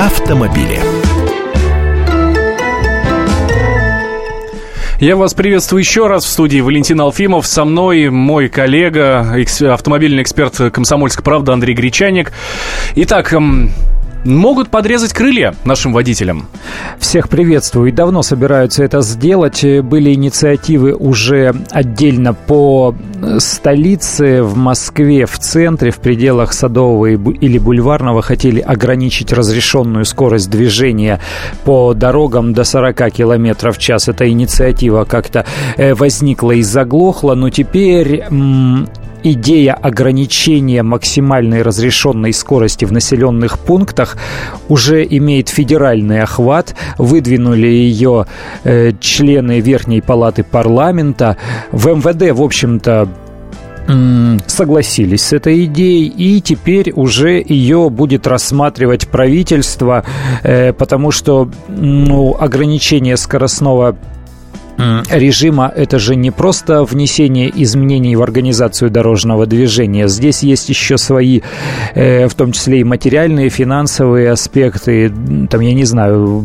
автомобили. Я вас приветствую еще раз в студии Валентин Алфимов. Со мной мой коллега, автомобильный эксперт «Комсомольской правды» Андрей Гречаник. Итак, эм, могут подрезать крылья нашим водителям. Всех приветствую. И давно собираются это сделать. Были инициативы уже отдельно по столице, в Москве, в центре, в пределах Садового или Бульварного хотели ограничить разрешенную скорость движения по дорогам до 40 км в час. Эта инициатива как-то э, возникла и заглохла, но теперь идея ограничения максимальной разрешенной скорости в населенных пунктах уже имеет федеральный охват. Выдвинули ее э, члены Верхней Палаты парламента. В МВД, в общем-то, согласились с этой идеей, и теперь уже ее будет рассматривать правительство, э, потому что ну, ограничение скоростного режима это же не просто внесение изменений в организацию дорожного движения. Здесь есть еще свои, э, в том числе и материальные, финансовые аспекты. Там, я не знаю,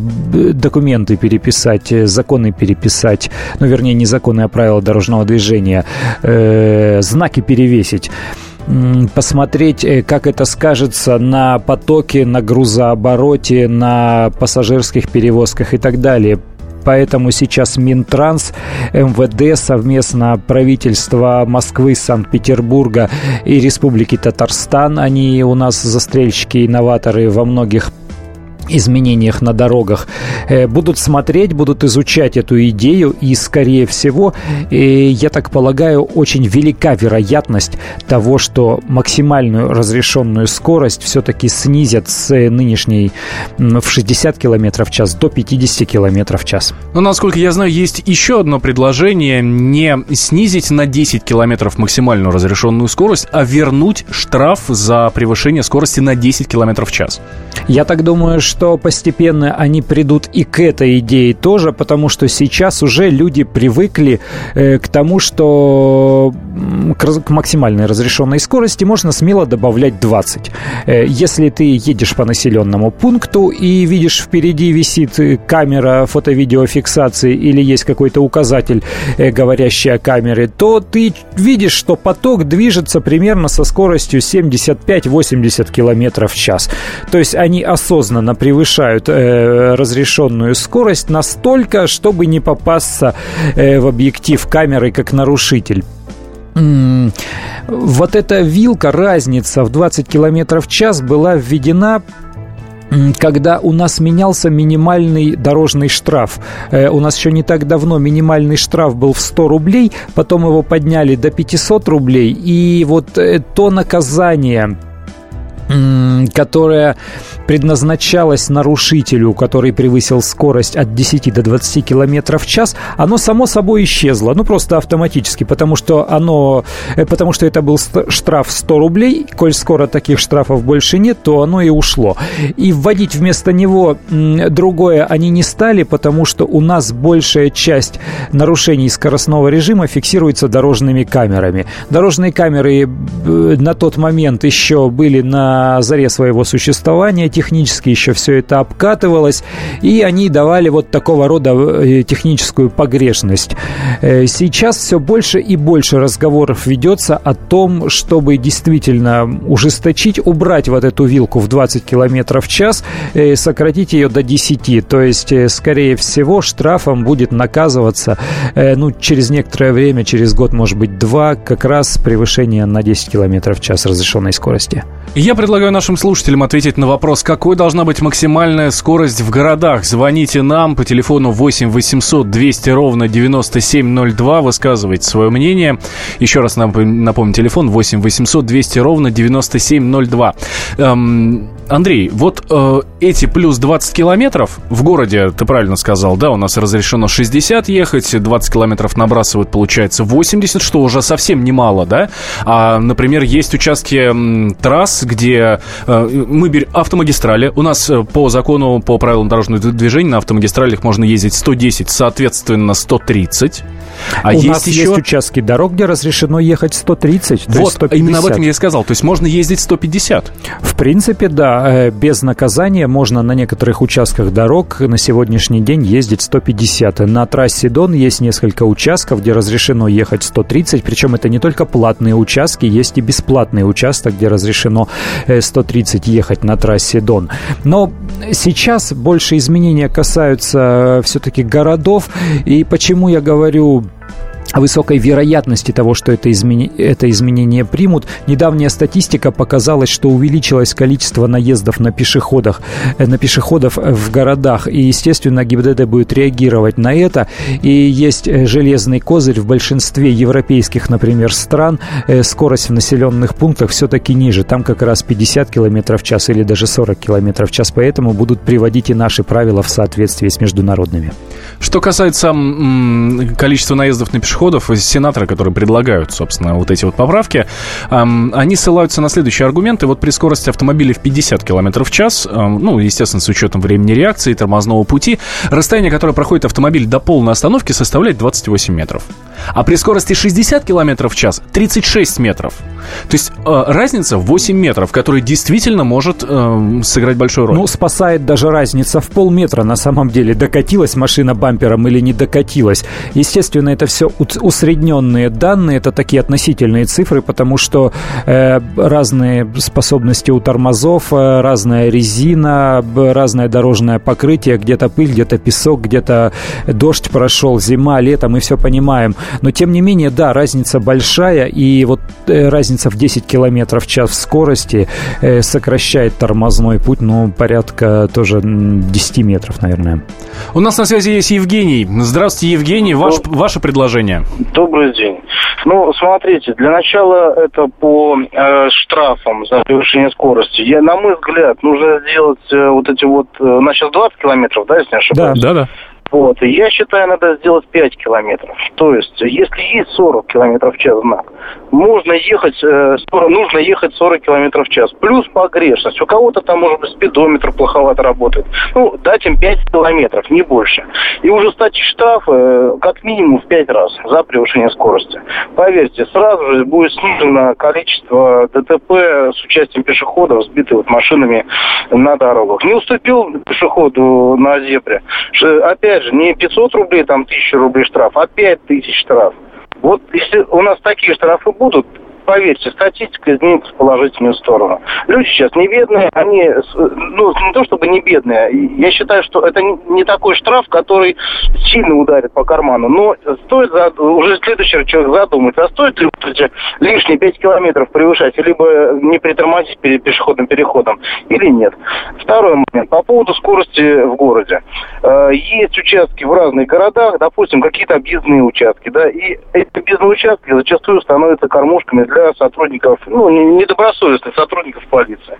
документы переписать, э, законы переписать. Ну, вернее, не законы, а правила дорожного движения. Э, знаки перевесить посмотреть, как это скажется на потоке, на грузообороте, на пассажирских перевозках и так далее поэтому сейчас Минтранс, МВД, совместно правительство Москвы, Санкт-Петербурга и Республики Татарстан, они у нас застрельщики, инноваторы во многих изменениях на дорогах, э, будут смотреть, будут изучать эту идею, и, скорее всего, э, я так полагаю, очень велика вероятность того, что максимальную разрешенную скорость все-таки снизят с нынешней в 60 км в час до 50 км в час. Но, насколько я знаю, есть еще одно предложение не снизить на 10 км максимальную разрешенную скорость, а вернуть штраф за превышение скорости на 10 км в час. Я так думаю, что что постепенно они придут и к этой идее тоже, потому что сейчас уже люди привыкли э, к тому, что к, к максимальной разрешенной скорости можно смело добавлять 20. Э, если ты едешь по населенному пункту и видишь впереди висит камера фото-видеофиксации или есть какой-то указатель, э, говорящий о камере, то ты видишь, что поток движется примерно со скоростью 75-80 км в час. То есть они осознанно превышают э, разрешенную скорость настолько, чтобы не попасться э, в объектив камеры как нарушитель. Вот эта вилка, разница в 20 км в час была введена когда у нас менялся минимальный дорожный штраф. Э, у нас еще не так давно минимальный штраф был в 100 рублей, потом его подняли до 500 рублей, и вот э, то наказание, которое предназначалось нарушителю, который превысил скорость от 10 до 20 км в час, оно само собой исчезло. Ну, просто автоматически, потому что оно, э, потому что это был штраф 100 рублей, коль скоро таких штрафов больше нет, то оно и ушло. И вводить вместо него другое они не стали, потому что у нас большая часть нарушений скоростного режима фиксируется дорожными камерами. Дорожные камеры э, на тот момент еще были на заре своего существования, технически еще все это обкатывалось, и они давали вот такого рода э, техническую погрешность. Э, сейчас все больше и больше разговоров ведется о том, чтобы действительно ужесточить, убрать вот эту вилку в 20 км в час, э, сократить ее до 10. То есть, скорее всего, штрафом будет наказываться ну, через некоторое время, через год, может быть, два, как раз превышение на 10 км в час разрешенной скорости. Я предлагаю нашим слушателям ответить на вопрос, какой должна быть максимальная скорость в городах. Звоните нам по телефону 8 800 200 ровно 9702, высказывайте свое мнение. Еще раз напомню, телефон 8 800 200 ровно 9702. Эм, Андрей, вот э, эти плюс 20 километров в городе, ты правильно сказал, да, у нас разрешено 60 ехать, 20 километров набрасывают, получается 80, что уже совсем немало, да? А, например, есть участки трасс, где э, мы берем автомагистрали. У нас э, по закону, по правилам дорожного движения на автомагистралях можно ездить 110, соответственно, 130. А У есть нас еще... есть участки дорог, где разрешено ехать 130, вот, 150. именно об этом я и сказал. То есть можно ездить 150. В принципе, да. Э, без наказания можно на некоторых участках дорог на сегодняшний день ездить 150. На трассе Дон есть несколько участков, где разрешено ехать 130. Причем это не только платные участки, есть и бесплатный участок, где разрешено 130 э, ехать на трассе Дон. Но сейчас больше изменения касаются э, все-таки городов. И почему я говорю высокой вероятности того, что это, измени... это изменение примут. Недавняя статистика показала, что увеличилось количество наездов на пешеходах, э, на пешеходов в городах. И, естественно, ГИБДД будет реагировать на это. И есть э, железный козырь в большинстве европейских, например, стран. Э, скорость в населенных пунктах все-таки ниже. Там как раз 50 км в час или даже 40 км в час. Поэтому будут приводить и наши правила в соответствии с международными. Что касается м- количества наездов на пешеходов, подходов сенаторы, которые предлагают, собственно, вот эти вот поправки, они ссылаются на следующие аргументы. Вот при скорости автомобиля в 50 км в час, ну, естественно, с учетом времени реакции, тормозного пути, расстояние, которое проходит автомобиль до полной остановки, составляет 28 метров. А при скорости 60 км в час 36 метров. То есть э, разница в 8 метров, которая действительно может э, сыграть большую роль. Ну, спасает даже разница в полметра на самом деле. Докатилась машина бампером или не докатилась. Естественно, это все усредненные данные, это такие относительные цифры, потому что э, разные способности у тормозов, э, разная резина, разное дорожное покрытие, где-то пыль, где-то песок, где-то дождь прошел, зима, лето, мы все понимаем. Но тем не менее, да, разница большая, и вот э, разница в 10 километров в час в скорости э, сокращает тормозной путь, ну, порядка тоже 10 метров, наверное. У нас на связи есть Евгений. Здравствуйте, Евгений. Ваш, ваше предложение. Добрый день. Ну, смотрите, для начала это по э, штрафам за превышение скорости. Я, на мой взгляд, нужно сделать э, вот эти вот... Э, у нас сейчас 20 километров, да, если не ошибаюсь? Да, да, да. Вот. И я считаю, надо сделать 5 километров. То есть, если есть 40 километров в час знак, можно ехать, э, нужно ехать 40 километров в час. Плюс погрешность. У кого-то там, может быть, спидометр плоховато работает. Ну, дать им 5 километров, не больше. И ужесточить штрафы э, как минимум в 5 раз за превышение скорости. Поверьте, сразу же будет снижено количество ДТП с участием пешеходов, сбитых вот машинами на дорогах. Не уступил пешеходу на зебре. Опять же, не 500 рублей, там 1000 рублей штраф, а 5000 штраф. Вот если у нас такие штрафы будут, поверьте, статистика изменится в положительную сторону. Люди сейчас не бедные, они, ну, не то чтобы не бедные, я считаю, что это не такой штраф, который сильно ударит по карману, но стоит за, уже следующий человек задуматься, а стоит ли лишние 5 километров превышать, либо не притормозить перед пешеходным переходом, или нет. Второй момент, по поводу скорости в городе. Э, есть участки в разных городах, допустим, какие-то объездные участки, да, и эти объездные участки зачастую становятся кормушками для сотрудников, ну, недобросовестных сотрудников полиции.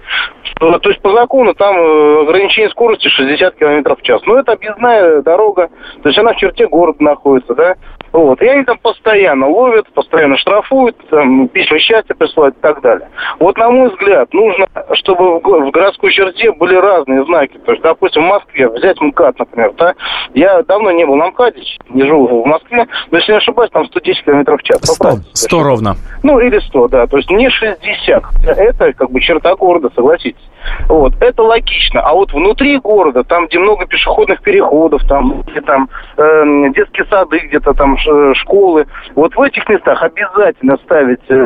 То, то есть по закону там э, ограничение скорости 60 км в час. Но это объездная дорога, то есть она в черте города находится, да. Вот. И они там постоянно ловят, постоянно штрафуют, там, письма счастья присылают и так далее. Вот, на мой взгляд, нужно, чтобы в городской черте были разные знаки. То есть, допустим, в Москве взять МКАД, например, да, я давно не был на МКАДе, не живу в Москве, но если не ошибаюсь, там 110 км в час. 100, 100 ровно. Ну, или 100, да, то есть не 60. Это как бы черта города, согласитесь. Вот, это логично. А вот внутри города, там, где много пешеходных переходов, там, где там э, детские сады, где-то там школы, вот в этих местах обязательно ставить, э,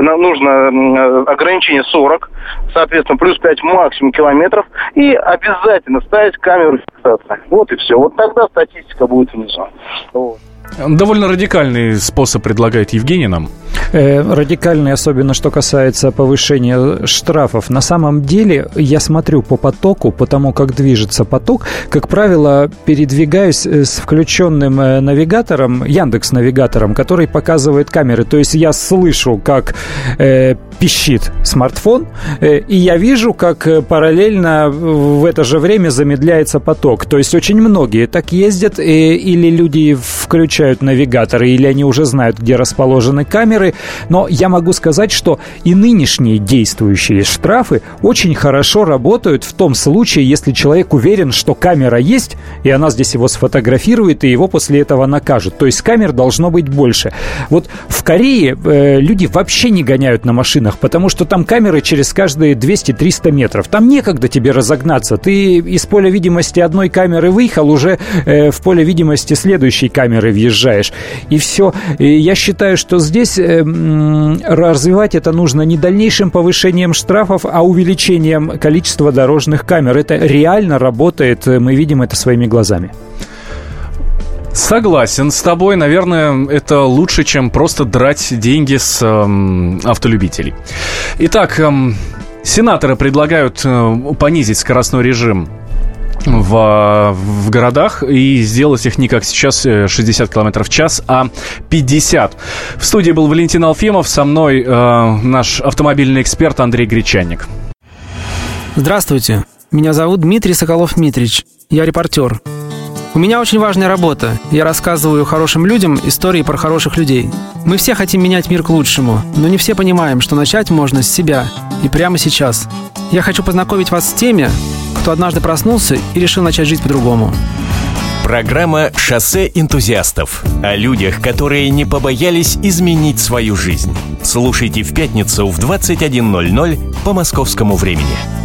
нужно э, ограничение 40, соответственно, плюс 5 максимум километров, и обязательно ставить камеру фиксации. Вот и все. Вот тогда статистика будет внизу. Вот. Довольно радикальный способ предлагает Евгений нам. Э, радикальный, особенно что касается повышения штрафов. На самом деле, я смотрю по потоку, по тому, как движется поток. Как правило, передвигаюсь э, с включенным э, навигатором, Яндекс навигатором, который показывает камеры. То есть я слышу, как э, пищит смартфон, э, и я вижу, как э, параллельно в это же время замедляется поток. То есть очень многие так ездят, э, или люди в включают навигаторы или они уже знают, где расположены камеры. Но я могу сказать, что и нынешние действующие штрафы очень хорошо работают в том случае, если человек уверен, что камера есть, и она здесь его сфотографирует, и его после этого накажут. То есть камер должно быть больше. Вот в Корее э, люди вообще не гоняют на машинах, потому что там камеры через каждые 200-300 метров. Там некогда тебе разогнаться. Ты из поля видимости одной камеры выехал, уже э, в поле видимости следующей камеры въезжаешь. И все. И я считаю, что здесь э, развивать это нужно не дальнейшим повышением штрафов, а увеличением количества дорожных камер. Это реально работает, мы видим это своими глазами. Согласен с тобой. Наверное, это лучше, чем просто драть деньги с эм, автолюбителей. Итак, эм, сенаторы предлагают э, понизить скоростной режим в, в городах и сделать их не как сейчас 60 км в час, а 50. В студии был Валентин Алфимов, со мной э, наш автомобильный эксперт Андрей Гречанник. Здравствуйте, меня зовут Дмитрий Соколов-Митрич, я репортер. У меня очень важная работа. Я рассказываю хорошим людям истории про хороших людей. Мы все хотим менять мир к лучшему, но не все понимаем, что начать можно с себя и прямо сейчас. Я хочу познакомить вас с теми, кто однажды проснулся и решил начать жить по-другому. Программа «Шоссе энтузиастов» о людях, которые не побоялись изменить свою жизнь. Слушайте в пятницу в 21.00 по московскому времени.